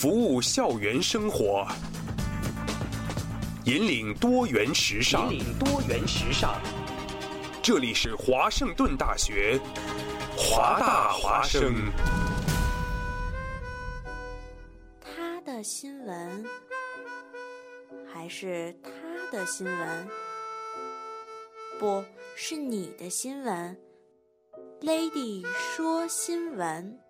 服务校园生活，引领多元时尚。引领多元时尚。这里是华盛顿大学，华大华生。他的新闻，还是他的新闻？不是你的新闻。Lady 说新闻。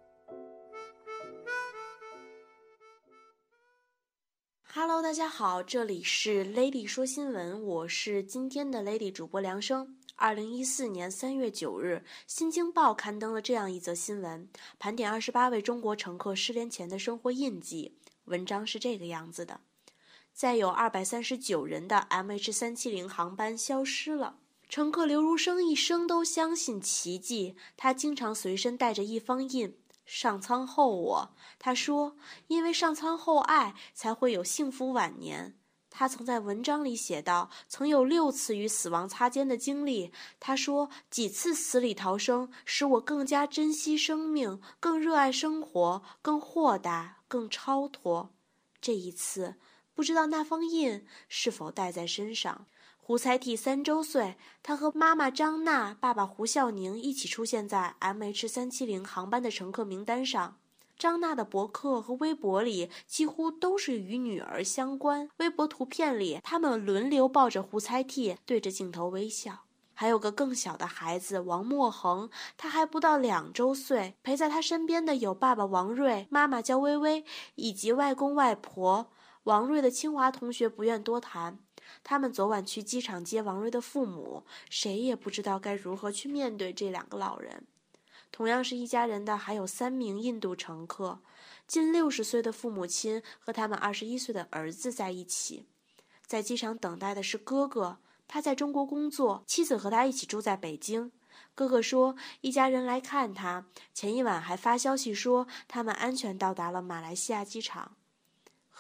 Hello，大家好，这里是 Lady 说新闻，我是今天的 Lady 主播梁生。二零一四年三月九日，《新京报》刊登了这样一则新闻，盘点二十八位中国乘客失联前的生活印记。文章是这个样子的：再有二百三十九人的 MH 三七零航班消失了。乘客刘如生一生都相信奇迹，他经常随身带着一方印。上苍厚我，他说，因为上苍厚爱，才会有幸福晚年。他曾在文章里写道，曾有六次与死亡擦肩的经历。他说，几次死里逃生，使我更加珍惜生命，更热爱生活，更豁达，更超脱。这一次，不知道那方印是否带在身上。胡才悌三周岁，他和妈妈张娜、爸爸胡孝宁一起出现在 MH 三七零航班的乘客名单上。张娜的博客和微博里几乎都是与女儿相关。微博图片里，他们轮流抱着胡才悌，对着镜头微笑。还有个更小的孩子王墨恒，他还不到两周岁。陪在他身边的有爸爸王瑞、妈妈焦微微以及外公外婆。王瑞的清华同学不愿多谈。他们昨晚去机场接王瑞的父母，谁也不知道该如何去面对这两个老人。同样是一家人的还有三名印度乘客，近六十岁的父母亲和他们二十一岁的儿子在一起。在机场等待的是哥哥，他在中国工作，妻子和他一起住在北京。哥哥说，一家人来看他，前一晚还发消息说他们安全到达了马来西亚机场。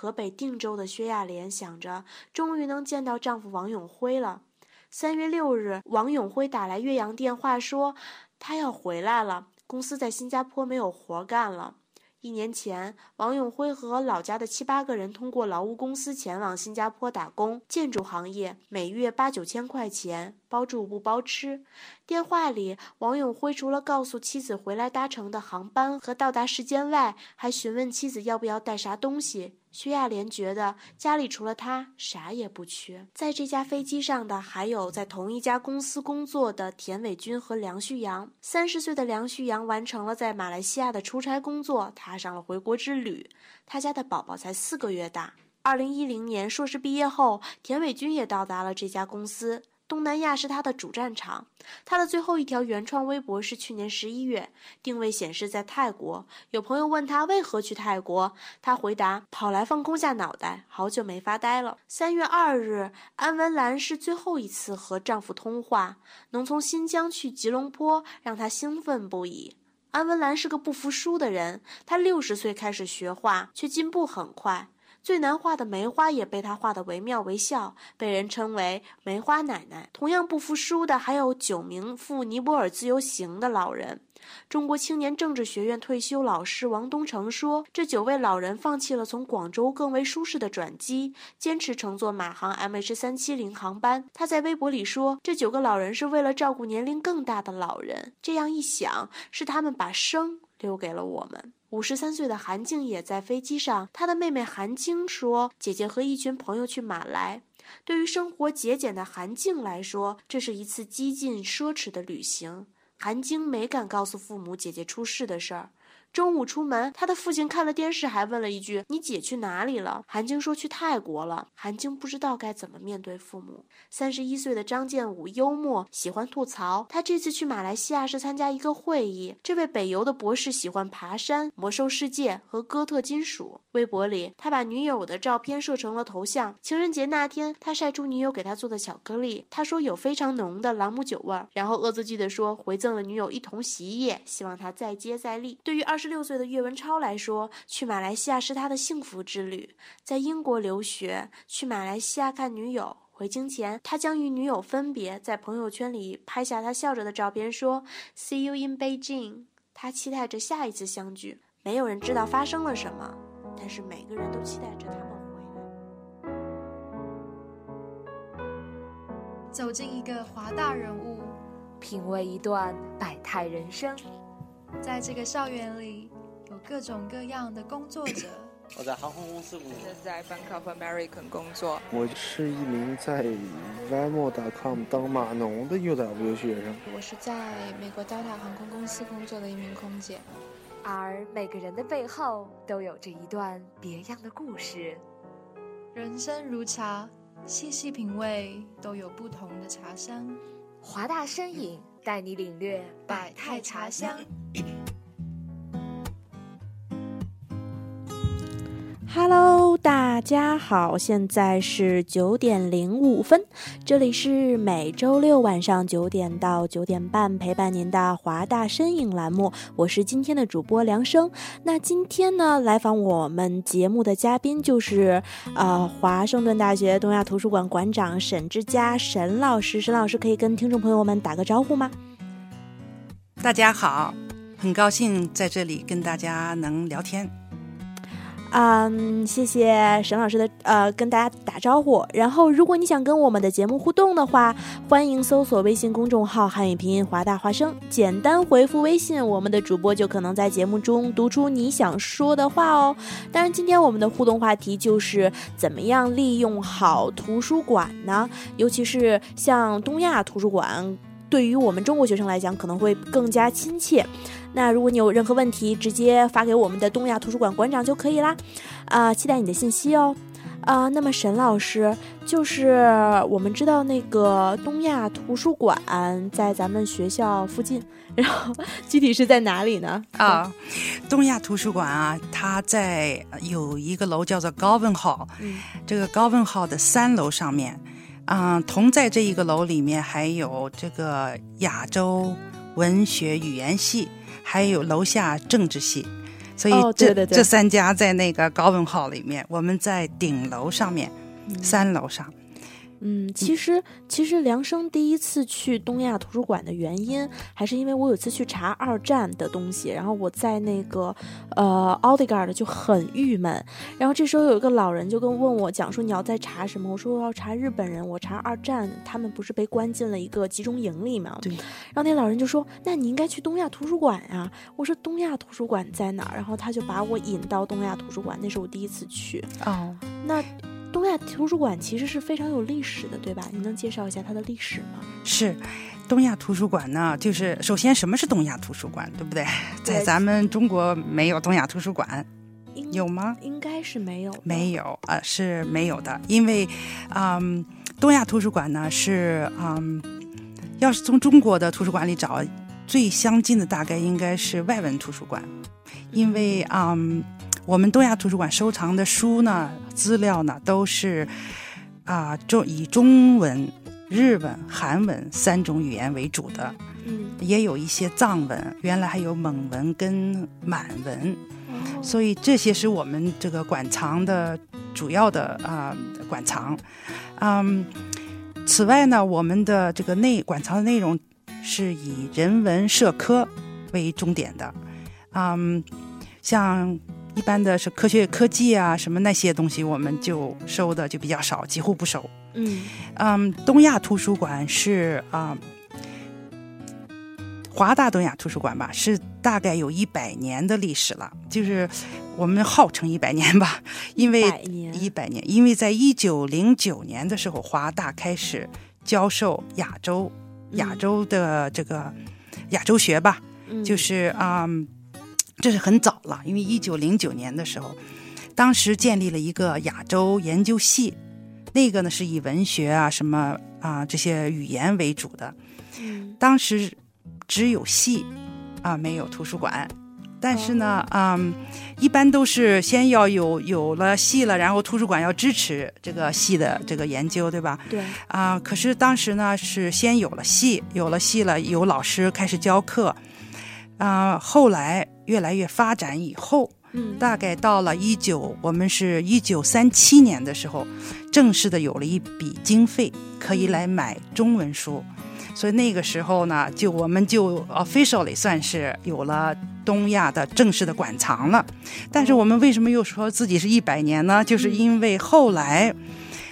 河北定州的薛亚莲想着，终于能见到丈夫王永辉了。三月六日，王永辉打来岳阳电话，说他要回来了，公司在新加坡没有活干了。一年前，王永辉和老家的七八个人通过劳务公司前往新加坡打工，建筑行业，每月八九千块钱，包住不包吃。电话里，王永辉除了告诉妻子回来搭乘的航班和到达时间外，还询问妻子要不要带啥东西。薛亚莲觉得家里除了他啥也不缺。在这架飞机上的还有在同一家公司工作的田伟军和梁旭阳。三十岁的梁旭阳完成了在马来西亚的出差工作，踏上了回国之旅。他家的宝宝才四个月大。二零一零年硕士毕业后，田伟军也到达了这家公司。东南亚是他的主战场。他的最后一条原创微博是去年十一月，定位显示在泰国。有朋友问他为何去泰国，他回答：“跑来放空下脑袋，好久没发呆了。”三月二日，安文兰是最后一次和丈夫通话，能从新疆去吉隆坡让她兴奋不已。安文兰是个不服输的人，她六十岁开始学画，却进步很快。最难画的梅花也被他画得惟妙惟肖，被人称为“梅花奶奶”。同样不服输的还有九名赴尼泊尔自由行的老人。中国青年政治学院退休老师王东成说：“这九位老人放弃了从广州更为舒适的转机，坚持乘坐马航 MH 三七零航班。”他在微博里说：“这九个老人是为了照顾年龄更大的老人。这样一想，是他们把生留给了我们。”五十三岁的韩静也在飞机上。她的妹妹韩晶说：“姐姐和一群朋友去马来。对于生活节俭的韩静来说，这是一次激进奢侈的旅行。韩晶没敢告诉父母姐姐出事的事儿。”中午出门，他的父亲看了电视，还问了一句：“你姐去哪里了？”韩晶说：“去泰国了。”韩晶不知道该怎么面对父母。三十一岁的张建武幽默，喜欢吐槽。他这次去马来西亚是参加一个会议。这位北邮的博士喜欢爬山、魔兽世界和哥特金属。微博里，他把女友的照片设成了头像。情人节那天，他晒出女友给他做的巧克力，他说有非常浓的朗姆酒味儿，然后恶作剧地说回赠了女友一桶洗衣液，希望她再接再厉。对于二。二十六岁的岳文超来说，去马来西亚是他的幸福之旅。在英国留学，去马来西亚看女友。回京前，他将与女友分别，在朋友圈里拍下他笑着的照片，说：“See you in Beijing。”他期待着下一次相聚。没有人知道发生了什么。但是每个人都期待着他们回来。走进一个华大人物，品味一段百态人生。在这个校园里，有各种各样的工作者。我在航空公司工作，现在在 Bank of America 工作。我是一名在 Vimo.com 当码农的 UW 学生。我是在美国 Delta 航空公司工作的一名空姐。而每个人的背后都有着一段别样的故事。人生如茶，细细品味，都有不同的茶香。华大身影带你领略百态茶香。Hello，大家好，现在是九点零五分，这里是每周六晚上九点到九点半陪伴您的华大身影栏目，我是今天的主播梁生。那今天呢，来访我们节目的嘉宾就是呃华盛顿大学东亚图书馆馆长沈之佳沈老师，沈老师可以跟听众朋友们打个招呼吗？大家好，很高兴在这里跟大家能聊天。嗯，谢谢沈老师的呃，跟大家打招呼。然后，如果你想跟我们的节目互动的话，欢迎搜索微信公众号“汉语拼音华大华声”，简单回复微信，我们的主播就可能在节目中读出你想说的话哦。当然，今天我们的互动话题就是怎么样利用好图书馆呢？尤其是像东亚图书馆。对于我们中国学生来讲，可能会更加亲切。那如果你有任何问题，直接发给我们的东亚图书馆馆长就可以啦。啊、呃，期待你的信息哦。啊、呃，那么沈老师，就是我们知道那个东亚图书馆在咱们学校附近，然后具体是在哪里呢？啊，东亚图书馆啊，它在有一个楼叫做高文号，嗯，这个高文号的三楼上面。嗯，同在这一个楼里面还有这个亚洲文学语言系，还有楼下政治系，所以这、这三家在那个高文号里面，我们在顶楼上面，嗯、三楼上。嗯，其实其实梁生第一次去东亚图书馆的原因，还是因为我有次去查二战的东西，然后我在那个呃奥迪嘎的就很郁闷，然后这时候有一个老人就跟问我讲说你要在查什么？我说我要查日本人，我查二战，他们不是被关进了一个集中营里吗？对。然后那老人就说，那你应该去东亚图书馆呀、啊。我说东亚图书馆在哪儿？然后他就把我引到东亚图书馆，那是我第一次去。哦，那。东亚图书馆其实是非常有历史的，对吧？你能介绍一下它的历史吗？是，东亚图书馆呢，就是首先什么是东亚图书馆，对不对？在咱们中国没有东亚图书馆，有吗？应该是没有，没有，呃，是没有的，因为，嗯，东亚图书馆呢是，嗯，要是从中国的图书馆里找最相近的，大概应该是外文图书馆，因为，嗯。我们东亚图书馆收藏的书呢、资料呢，都是啊中以中文、日文、韩文三种语言为主的，嗯，也有一些藏文，原来还有蒙文跟满文，哦、所以这些是我们这个馆藏的主要的啊、呃、馆藏。嗯，此外呢，我们的这个内馆藏的内容是以人文社科为重点的，嗯，像。一般的是科学科技啊，什么那些东西，我们就收的就比较少，几乎不收。嗯嗯，东亚图书馆是啊、嗯，华大东亚图书馆吧，是大概有一百年的历史了，就是我们号称一百年吧，因为一百年，因为在一九零九年的时候，华大开始教授亚洲亚洲的这个亚洲学吧，嗯、就是啊。嗯这是很早了，因为一九零九年的时候，当时建立了一个亚洲研究系，那个呢是以文学啊、什么啊这些语言为主的。嗯，当时只有系啊，没有图书馆。但是呢，嗯，一般都是先要有有了系了，然后图书馆要支持这个系的这个研究，对吧？对。啊，可是当时呢是先有了系，有了系了，有老师开始教课。啊，后来越来越发展以后，嗯，大概到了一九，我们是一九三七年的时候，正式的有了一笔经费，可以来买中文书，所以那个时候呢，就我们就 officially 算是有了东亚的正式的馆藏了。但是我们为什么又说自己是一百年呢？就是因为后来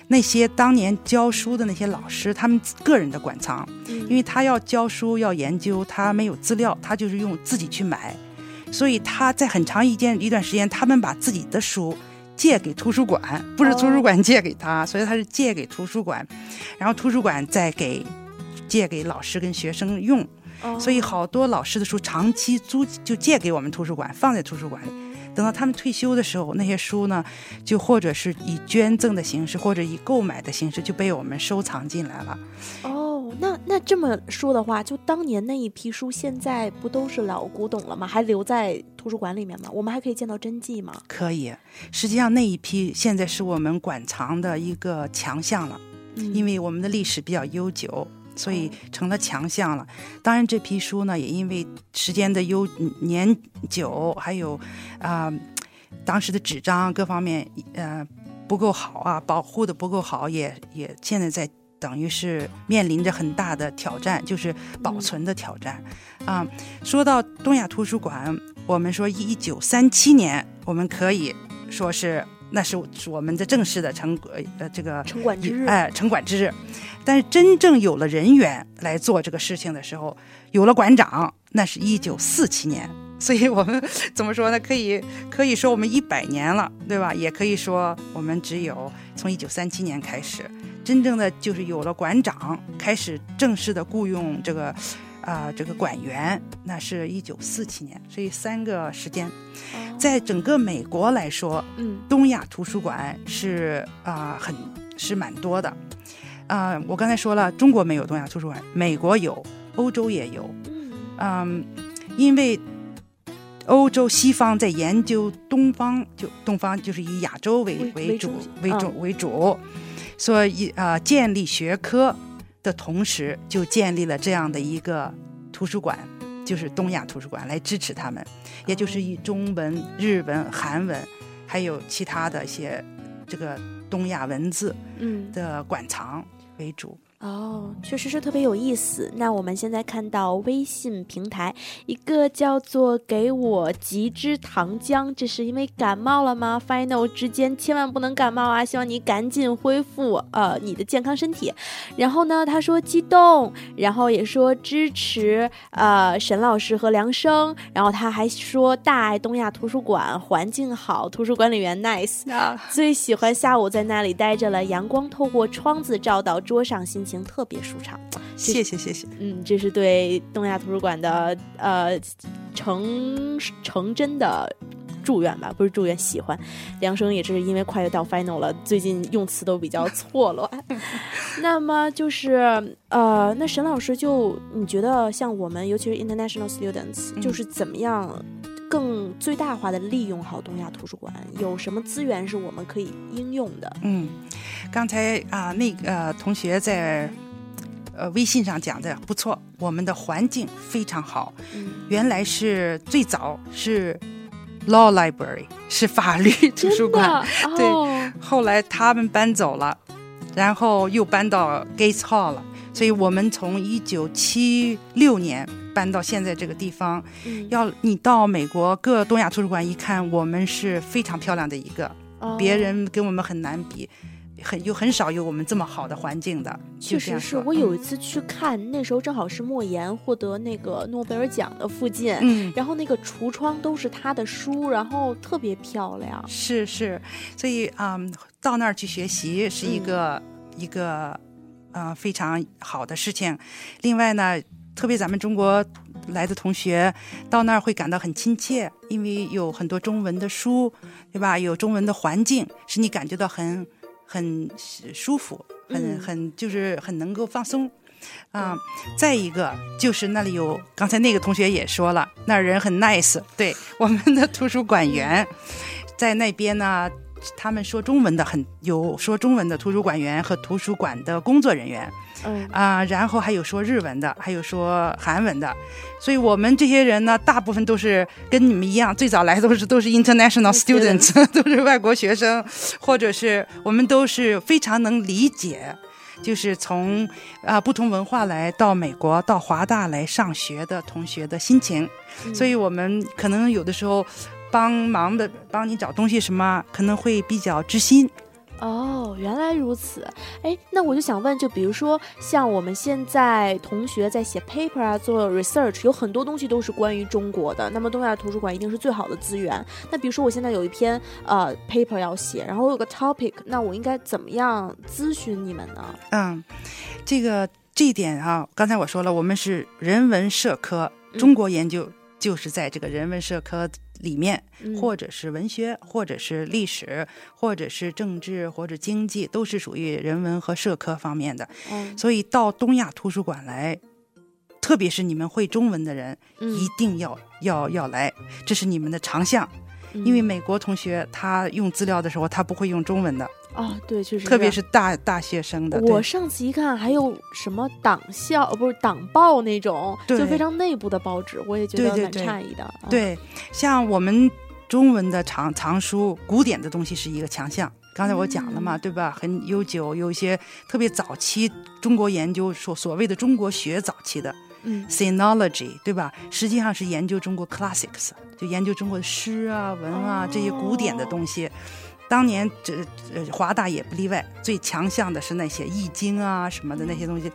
那些当年教书的那些老师，他们个人的馆藏，因为他要教书要研究，他没有资料，他就是用自己去买，所以他在很长一间一段时间，他们把自己的书。借给图书馆，不是图书馆借给他，所以他是借给图书馆，然后图书馆再给借给老师跟学生用，所以好多老师的书长期租就借给我们图书馆，放在图书馆里。等到他们退休的时候，那些书呢，就或者是以捐赠的形式，或者以购买的形式，就被我们收藏进来了。哦，那那这么说的话，就当年那一批书，现在不都是老古董了吗？还留在图书馆里面吗？我们还可以见到真迹吗？可以。实际上那一批现在是我们馆藏的一个强项了，因为我们的历史比较悠久。所以成了强项了。当然，这批书呢，也因为时间的悠年久，还有啊，当时的纸张各方面呃不够好啊，保护的不够好，也也现在在等于是面临着很大的挑战，就是保存的挑战啊。说到东亚图书馆，我们说一九三七年，我们可以说是。那是我们的正式的城呃这个城管之日哎城管之日，但是真正有了人员来做这个事情的时候，有了馆长，那是一九四七年。所以我们怎么说呢？可以可以说我们一百年了，对吧？也可以说我们只有从一九三七年开始，真正的就是有了馆长，开始正式的雇佣这个啊这个馆员，那是一九四七年。所以三个时间。在整个美国来说，嗯，东亚图书馆是啊，很是蛮多的，啊，我刚才说了，中国没有东亚图书馆，美国有，欧洲也有，嗯，因为欧洲西方在研究东方，就东方就是以亚洲为为主为主为主，所以啊，建立学科的同时，就建立了这样的一个图书馆。就是东亚图书馆来支持他们，也就是以中文、日文、韩文，还有其他的一些这个东亚文字嗯的馆藏为主。哦，确实是特别有意思。那我们现在看到微信平台一个叫做“给我几支糖浆”，这是因为感冒了吗？Final 之间千万不能感冒啊！希望你赶紧恢复呃你的健康身体。然后呢，他说激动，然后也说支持呃沈老师和梁生，然后他还说大爱东亚图书馆，环境好，图书管理员 nice，最喜欢下午在那里待着了，阳光透过窗子照到桌上，心情。特别舒畅，谢谢谢谢。嗯，这是对东亚图书馆的呃成成真的祝愿吧，不是祝愿，喜欢。梁生也是因为快要到 final 了，最近用词都比较错乱。那么就是呃，那沈老师就你觉得像我们，尤其是 international students，就是怎么样更最大化的利用好东亚图书馆？有什么资源是我们可以应用的？嗯。刚才啊，那个同学在呃微信上讲的不错，我们的环境非常好。嗯原来是最早是 law library，是法律图书馆，对。后来他们搬走了，然后又搬到 Gates Hall 了。所以我们从一九七六年搬到现在这个地方。要你到美国各东亚图书馆一看，我们是非常漂亮的一个，别人跟我们很难比。很有很少有我们这么好的环境的，确实是我有一次去看，那时候正好是莫言获得那个诺贝尔奖的附近，嗯，然后那个橱窗都是他的书，然后特别漂亮。是是，所以啊，到那儿去学习是一个一个啊非常好的事情。另外呢，特别咱们中国来的同学到那儿会感到很亲切，因为有很多中文的书，对吧？有中文的环境，使你感觉到很。很舒服，很很就是很能够放松，啊，再一个就是那里有刚才那个同学也说了，那儿人很 nice，对我们的图书馆员在那边呢，他们说中文的很有说中文的图书馆员和图书馆的工作人员。嗯。啊，然后还有说日文的，还有说韩文的，所以我们这些人呢，大部分都是跟你们一样，最早来都是都是 international students，都是外国学生，或者是我们都是非常能理解就是从啊不同文化来到美国到华大来上学的同学的心情，嗯。所以我们可能有的时候帮忙的帮你找东西什么，可能会比较知心。哦，原来如此。哎，那我就想问，就比如说像我们现在同学在写 paper 啊，做 research，有很多东西都是关于中国的。那么东亚图书馆一定是最好的资源。那比如说我现在有一篇呃 paper 要写，然后我有个 topic，那我应该怎么样咨询你们呢？嗯，这个这一点啊，刚才我说了，我们是人文社科，中国研究就是在这个人文社科里面，嗯。或者是文学，或者是历史，或者是政治，或者经济，都是属于人文和社科方面的。嗯所以到东亚图书馆来，特别是你们会中文的人，嗯。一定要要要来，这是你们的长项。因为美国同学他用资料的时候，他不会用中文的，啊，对，确实，特别是大大学生的。我上次一看，还有什么党校，呃不是党报那种，就非常内部的报纸，我也觉得蛮诧异的。啊，对，像我们中文的藏藏书，古典的东西是一个强项。刚才我讲了嘛，对吧？很悠久，有一些特别早期中国研究所所谓的中国学早期的嗯 sinology，对吧？实际上是研究中国 classics，就研究中国的诗啊、文啊、这些古典的东西。当年这呃华大也不例外，最强项的是那些易经啊什么的那些东西。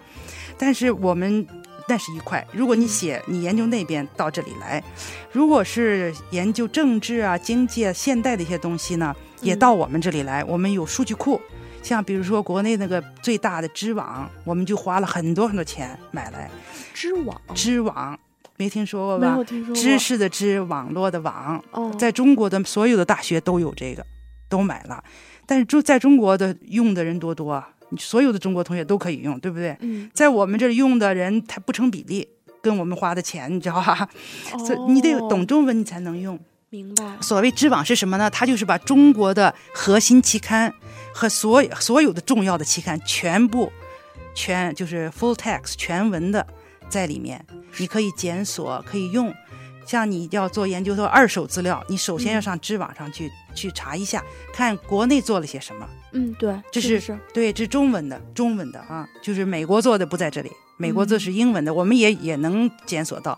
但是我们那是一块，如果你写你研究那边到这里来，如果是研究政治啊、经济啊、现代的一些东西呢，也到我们这里来。我们有数据库，像比如说国内那个最大的知网，我们就花了很多很多钱买来。知网知网没听说过吧没有？听说过知识的知，网络的网，哦，在中国的所有的大学都有这个，都买了。但是中在中国的用的人多多所有的中国同学都可以用，对不对？嗯，在我们这里用的人，他不成比例，跟我们花的钱，你知道吧？所以你得懂哦中文，你才能用。明白。所谓知网是什么呢？它就是把中国的核心期刊和所有所有的重要的期刊全部全就是 full text 全文的在里面，你可以检索，可以用。像你要做研究的二手资料，你首先要上知网上去、去查一下，看国内做了些什么。嗯，对，这是是对，这是中文的，中文的啊，就是美国做的不在这里，美国做是英文的，我们也也能检索到，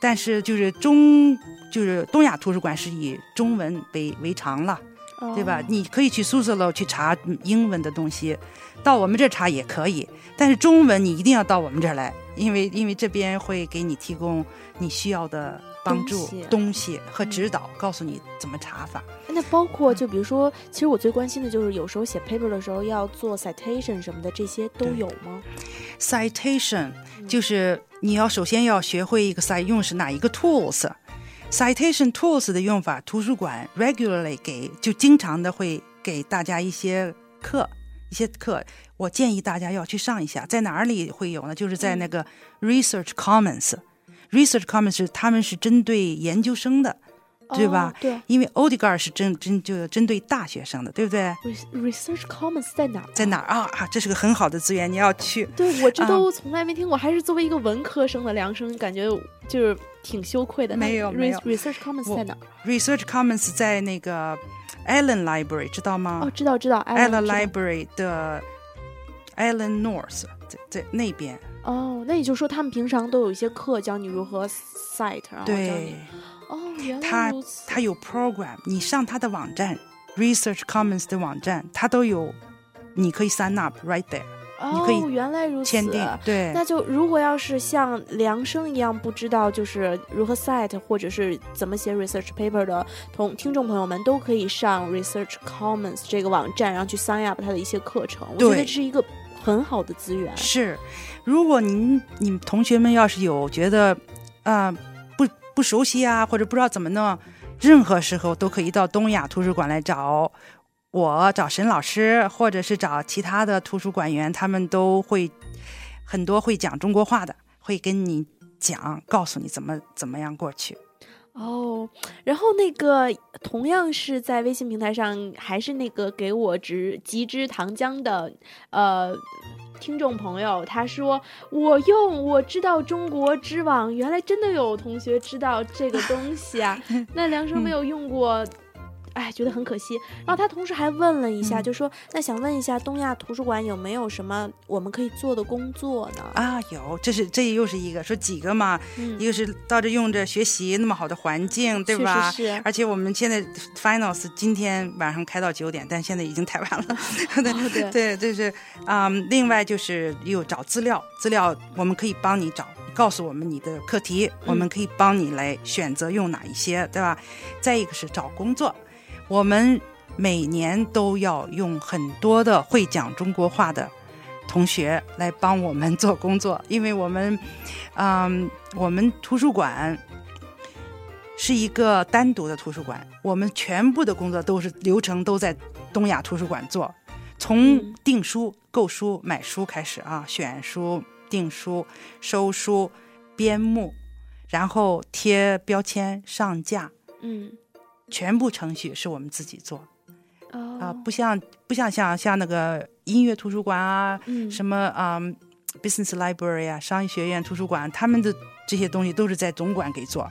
但是就是中就是东亚图书馆是以中文为为常了，对吧？哦你可以去苏斯楼去查嗯英文的东西，到我们这儿查也可以，但是中文你一定要到我们这儿来，因为因为这边会给你提供你需要的帮助东西和指导，告诉你怎么查法。那包括就比如说，其实我最关心的就是有时候写 paper 的时候要做 citation 什么的，这些都有吗？citation 就是你要首先要学会一个用是哪一个 tools。citation tools 的用法，图书馆 regularly 给就经常的会给大家一些课，一些课，我建议大家要去上一下。在哪里会有呢？就是在那个 Research Commons。Research Commons 是他们是针对研究生的，对吧哦对因为 Odegaard 是针针就针对大学生的，对不对？，Res-，Research Commons 在哪儿？在哪儿啊啊？这是个很好的资源，你要去。对我这啊都从来没听过，还是作为一个文科生的梁生，感觉就是挺羞愧的。那没有没有 Research Commons 在哪儿？Research Commons 在那个 Allen Library 知道吗？哦，知道知道 Allen Library 的 Allen North 在在那边。哦，那也就是说他们平常都有一些课教你如何 cite，然后教对你。哦，原来他如此。他有 program，你上他的网站 Research Commons 的网站，他都有，你可以 sign up right there 你可以哦，原来如此。签订。对，那就如果要是像梁生一样不知道就是如何 cite 或者是怎么写 research paper 的同听众朋友们，都可以上 Research Commons 这个网站，然后去 sign up 他的一些课程。我觉得这是一个很好的资源。是，如果您你们同学们要是有觉得啊、不不熟悉啊，或者不知道怎么弄，任何时候都可以到东亚图书馆来找我，找沈老师，或者是找其他的图书馆员，他们都会很多会讲中国话的，会跟你讲，告诉你怎么怎么样过去。哦，然后那个同样是在微信平台上，还是那个给我植集之糖浆的呃听众朋友，他说我用我知道中国知网，原来真的有同学知道这个东西啊。那梁生没有用过哎，觉得很可惜。然后他同时还问了一下，嗯就说那想问一下东亚图书馆有没有什么我们可以做的工作呢？啊，有，这是这又是一个说几个嘛，嗯一个是到这用着学习那么好的环境，对确吧？是是而且我们现在 finals 今天晚上开到九点，但现在已经太晚了。对、哦对对，这是啊、另外就是又找资料，资料我们可以帮你找，告诉我们你的课题，我们可以帮你来选择用哪一些，对吧？再一个是找工作，我们每年都要用很多的会讲中国话的同学来帮我们做工作，因为我们，嗯，我们图书馆是一个单独的图书馆，我们全部的工作都是流程都在东亚图书馆做，从订书、购书、买书开始啊，选书、订书、收书、编目，然后贴标签、上架，嗯。全部程序是我们自己做哦啊、不像不像像像那个音乐图书馆啊，嗯什么啊、business library 啊，商业学院图书馆，他们的这些东西都是在总馆给做，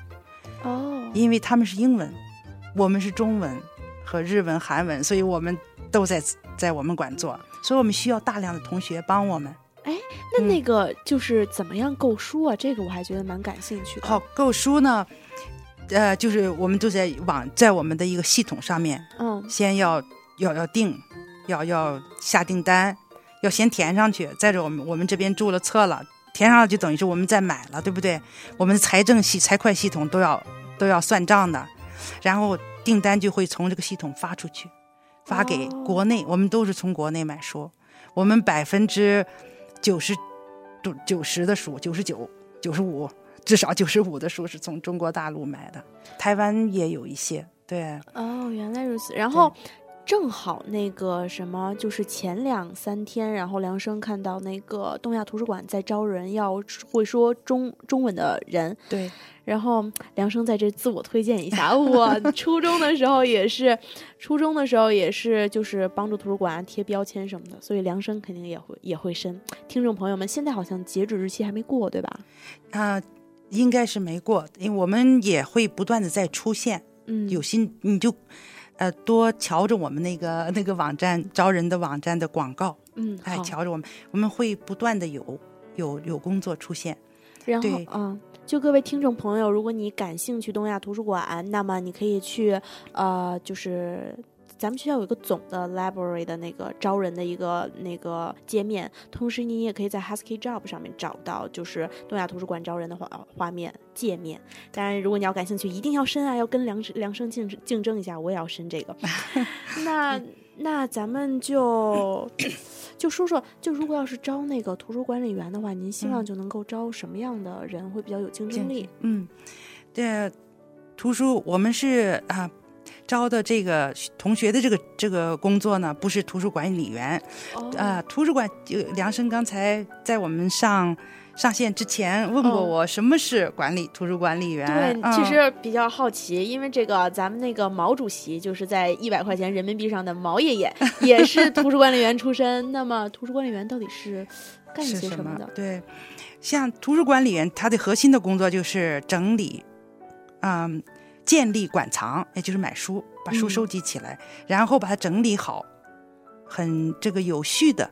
哦因为他们是英文，我们是中文和日文、韩文，所以我们都在在我们馆做，所以我们需要大量的同学帮我们。哎那那个就是怎么样购书啊？这个我还觉得蛮感兴趣的。好，购书呢，呃，就是我们都在网在我们的一个系统上面，嗯先要要要订，要要下订单，要先填上去。再者，我们我们这边注了册了，填上了就等于是我们在买了，对不对？我们的财政系财会系统都要都要算账的，然后订单就会从这个系统发出去，发给哦国内。我们都是从国内买书，我们百分之九十九九十的书，九十九九十五。至少九十五的书是从中国大陆买的，台湾也有一些，对，哦，原来如此。然后正好那个什么，就是前两三天，然后梁生看到那个东亚图书馆在招人，要会说中中文的人。对，然后梁生在这自我推荐一下，我初中的时候也是，初中的时候也是，就是帮助图书馆贴标签什么的，所以梁生肯定也会也会申。听众朋友们，现在好像截止日期还没过，对吧？啊、应该是没过，因为我们也会不断的在出现，嗯，有心你就，呃，多瞧着我们那个 那个网站招人的网站的广告，嗯，哎，瞧着我们，我们会不断的有有有工作出现，然后对，嗯，就各位听众朋友，如果你感兴趣东亚图书馆，那么你可以去，呃，就是咱们学校有一个总的 library 的那个招人的一个那个界面，同时你也可以在 Husky Job 上面找到就是东亚图书馆招人的画画面界面。当然，如果你要感兴趣，一定要申啊，要跟梁梁生竞竞争一下，我也要申这个。那那咱们就 就说说，就如果要是招那个图书管理员的话，您希望嗯就能够招什么样的人会比较有竞争力？嗯，这图书我们是啊。招的这个同学的这个这个工作呢，不是图书管理员，哦啊，图书馆就梁生刚才在我们上上线之前问过哦我什么是管理图书管理员。对，嗯其实比较好奇，因为这个咱们那个毛主席就是在一百块钱人民币上的毛爷爷，也是图书管理员出身。那么图书管理员到底是干些什么的？对，像图书管理员，他的核心的工作就是整理，嗯，建立馆藏，也就是买书，把书嗯。收集起来，然后把它整理好，很这个有序的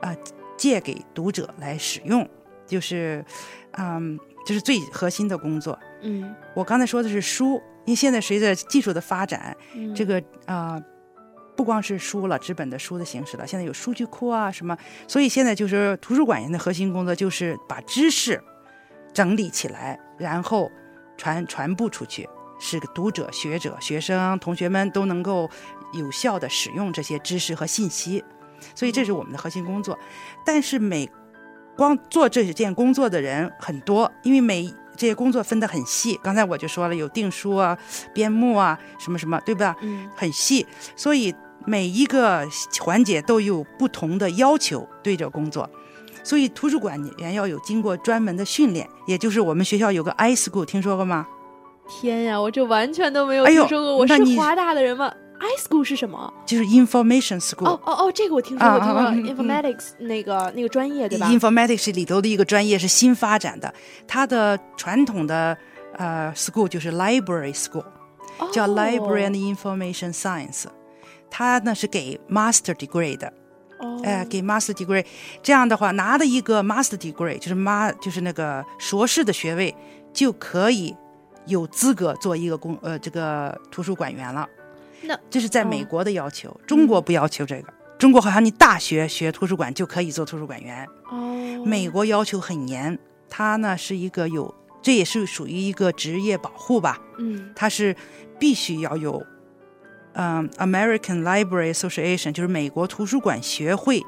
啊、借给读者来使用，就是嗯，这是最核心的工作。嗯，我刚才说的是书，因为现在随着技术的发展，嗯。这个啊、呃不光是书了，纸本的书的形式了，现在有数据库啊什么，所以现在就是图书馆员的核心工作就是把知识整理起来，然后传传播出去，使读者、学者、学生、同学们都能够有效的使用这些知识和信息，所以这是我们的核心工作。但是每光做这件工作的人很多，因为每这些工作分得很细。刚才我就说了，有订书啊、编目啊，什么什么，对吧？嗯很细，所以每一个环节都有不同的要求对着工作。所以图书馆员要有经过专门的训练，也就是我们学校有个 i school，听说过吗？天呀，我这完全都没有听说过。我是华大的人吗？i school 是什么？就是 information school。哦哦哦，这个我听说过，啊听说过啊嗯嗯 informatics 那个那个专业对吧？Informatics 里头的一个专业是新发展的，它的传统的呃 school 就是 library school，叫哦 Library and Information Science，它呢是给 Master degree 的。哦，哎，给 master degree，这样的话拿的一个 master degree，就是 ma 就是那个硕士的学位，就可以有资格做一个公呃这个图书馆员了。那这是在哦。美国的要求，中国不要求这个。中国好像你大学学图书馆就可以做图书馆员，哦，美国要求很严，它呢是一个有，这也是属于一个职业保护吧，嗯。它是必须要有，嗯、American Library Association，就是美国图书馆学会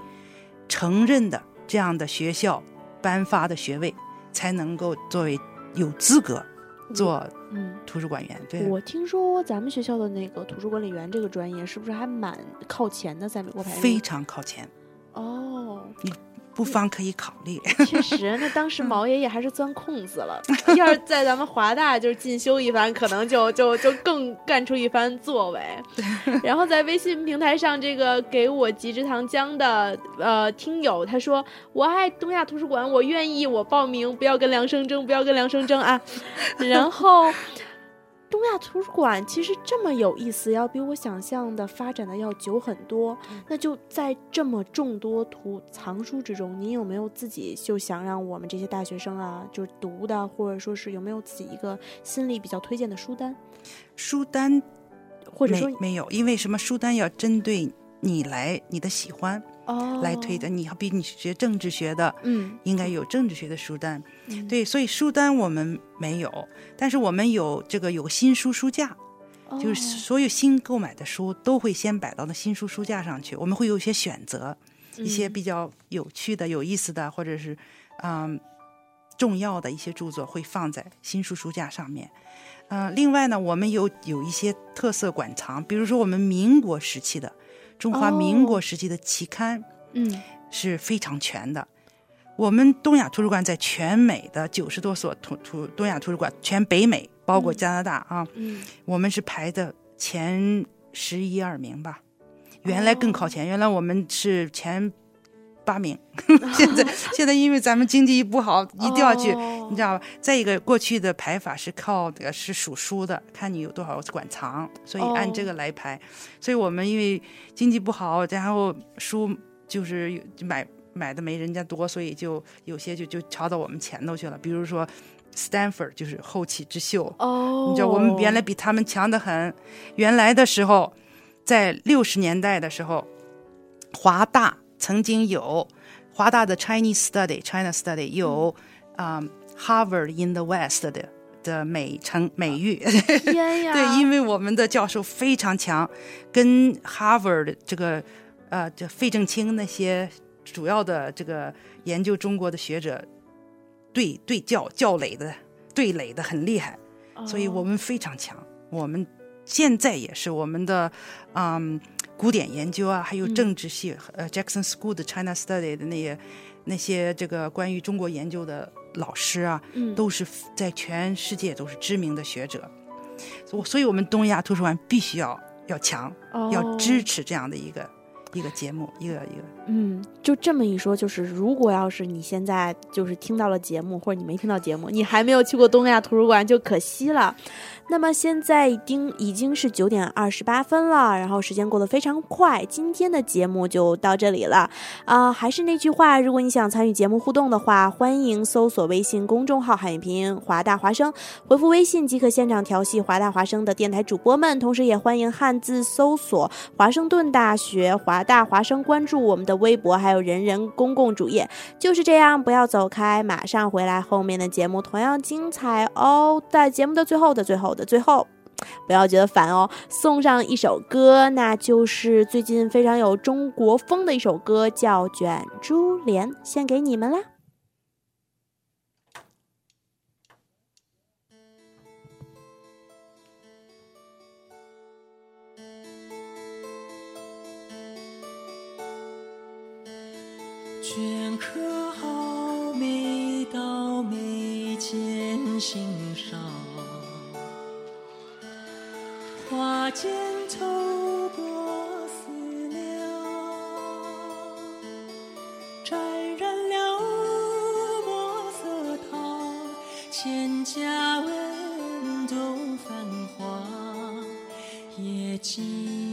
承认的这样的学校颁发的学位，才能够作为有资格做嗯。图书馆员。对，我听说咱们学校的那个图书管理员这个专业是不是还蛮靠前的，在美国排名？非常靠前，哦，不妨可以考虑。确实，那当时毛爷爷还是钻空子了。要是在咱们华大就是进修一番，可能就就就更干出一番作为。然后在微信平台上，这个给我极致糖浆的呃听友他说：“我爱东亚图书馆，我愿意，我报名，不要跟梁生争，不要跟梁生争啊。”然后。东亚图书馆其实这么有意思，要比我想象的发展的要久很多。那就在这么众多图藏书之中，您有没有自己就想让我们这些大学生啊，就是读的，或者说是有没有自己一个心里比较推荐的书单，书单或者说没没有，因为什么？书单要针对你来你的喜欢哦来推的。你要比你学政治学的，嗯，应该有政治学的书单。嗯对，所以书单我们没有，但是我们有这个有新书书架，就是哦所有新购买的书都会先摆到那新书书架上去，我们会有一些选择，一些嗯比较有趣的、有意思的，或者是嗯重要的一些著作会放在新书书架上面。呃，另外呢，我们有有一些特色馆藏，比如说我们民国时期的中华民国哦。时期的期刊，嗯。是非常全的。我们东亚图书馆在全美的九十多所图图东亚图书馆，全北美包括嗯。加拿大啊，嗯。我们是排的前十一二名吧。原来更靠前，原来我们是前八名，现在 现在因为咱们经济不好，一定要去，哦你知道吧？再一个，过去的排法是靠这个是数书的，看你有多少馆藏，所以按这个来排。所以我们因为经济不好，然后书就是买买的没人家多，所以就有些就就抄到我们前头去了。比如说 Stanford 就是后起之秀，哦，你知道我们原来比他们强得很。原来的时候，在六十年代的时候，华大曾经有华大的 Chinese Study China Study 有啊、Harvard in the West 的的美称美誉。对，因为我们的教授非常强，跟 Harvard 这个呃这费正清那些主要的这个研究中国的学者对对教教垒的对垒的很厉害。所以我们非常强。我们现在也是我们的，嗯，古典研究啊，还有政治系，呃，Jackson School 的 China Study 的那些那些这个关于中国研究的老师啊，嗯。都是在全世界都是知名的学者。所所以，我们东亚图书馆必须要要强，要哦支持这样的一个一个节目，一个一个。嗯，就这么一说，就是如果要是你现在就是听到了节目，或者你没听到节目，你还没有去过东亚图书馆，就可惜了。那么现在已经已经是九点二十八分了，然后时间过得非常快，今天的节目就到这里了。啊、还是那句话，如果你想参与节目互动的话，欢迎搜索微信公众号汉语拼音华大华声，回复微信即可现场调戏华大华声的电台主播们，同时也欢迎汉字搜索华盛顿大学华大华生，关注我们的微博还有人人公共主页。就是这样，不要走开，马上回来，后面的节目同样精彩哦。在节目的最后的最后的最后。不要觉得烦哦，送上一首歌，那就是最近非常有中国风的一首歌，叫《卷珠帘》，献给你们啦。心上，花间透过思量，沾染了墨色烫，千家文动繁华。静